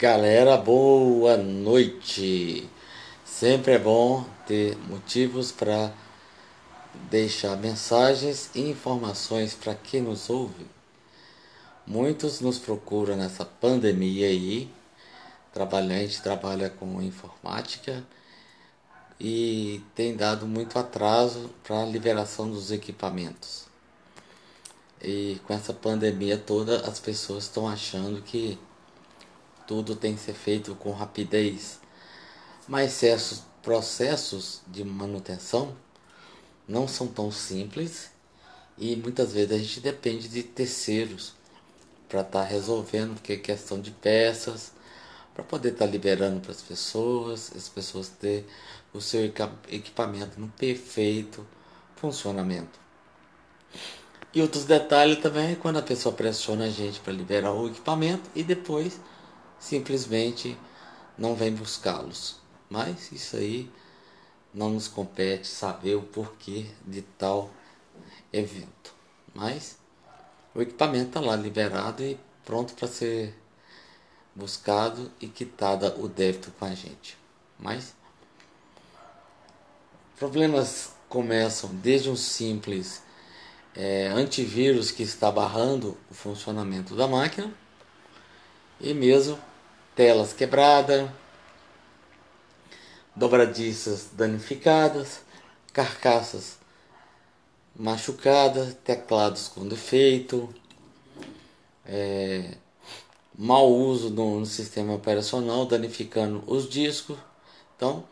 Galera, boa noite. Sempre é bom ter motivos para deixar mensagens e informações para quem nos ouve. Muitos nos procuram nessa pandemia aí. Trabalha, a gente trabalha com informática e tem dado muito atraso para a liberação dos equipamentos. E com essa pandemia toda, as pessoas estão achando que tudo tem que ser feito com rapidez. Mas certos processos de manutenção não são tão simples e muitas vezes a gente depende de terceiros para estar tá resolvendo, porque é questão de peças, para poder estar tá liberando para as pessoas, as pessoas ter o seu equipamento no perfeito funcionamento. E outros detalhes também é quando a pessoa pressiona a gente para liberar o equipamento e depois simplesmente não vem buscá-los. Mas isso aí não nos compete saber o porquê de tal evento. Mas o equipamento está lá liberado e pronto para ser buscado e quitada o débito com a gente. Mas problemas começam desde um simples é, antivírus que está barrando o funcionamento da máquina e mesmo telas quebradas, dobradiças danificadas, carcaças machucadas, teclados com defeito, é, mau uso no, no sistema operacional, danificando os discos. Então,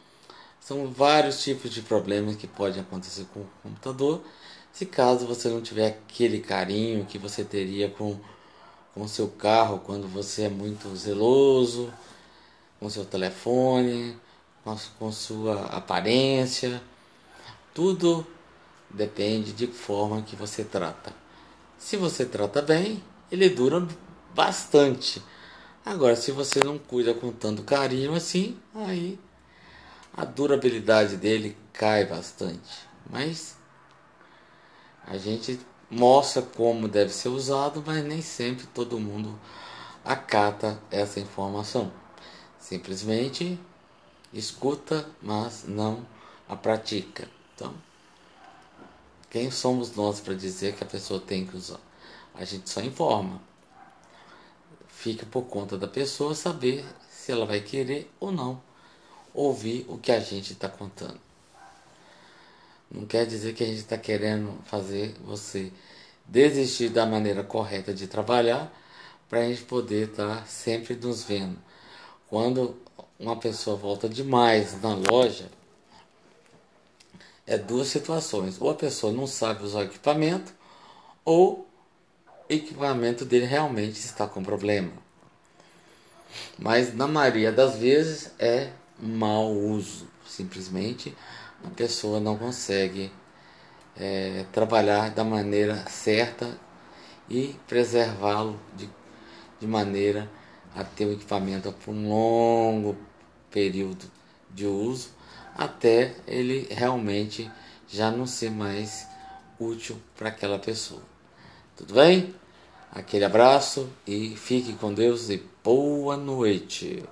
são vários tipos de problemas que podem acontecer com o computador se caso você não tiver aquele carinho que você teria com com seu carro quando você é muito zeloso, com seu telefone, com, com sua aparência, tudo depende de forma que você trata. Se você trata bem, ele dura bastante. Agora, se você não cuida com tanto carinho assim, aí a durabilidade dele cai bastante. Mas a gente mostra como deve ser usado, mas nem sempre todo mundo acata essa informação. Simplesmente escuta, mas não a pratica. Então, quem somos nós para dizer que a pessoa tem que usar? A gente só informa. Fica por conta da pessoa saber se ela vai querer ou não ouvir o que a gente está contando. Não quer dizer que a gente está querendo fazer você desistir da maneira correta de trabalhar para a gente poder estar tá sempre nos vendo. Quando uma pessoa volta demais na loja, é duas situações. Ou a pessoa não sabe usar o equipamento, ou o equipamento dele realmente está com problema. Mas na maioria das vezes é mau uso, simplesmente a pessoa não consegue é, trabalhar da maneira certa e preservá-lo de, de maneira a ter o equipamento por um longo período de uso até ele realmente já não ser mais útil para aquela pessoa. Tudo bem? Aquele abraço e fique com Deus e boa noite.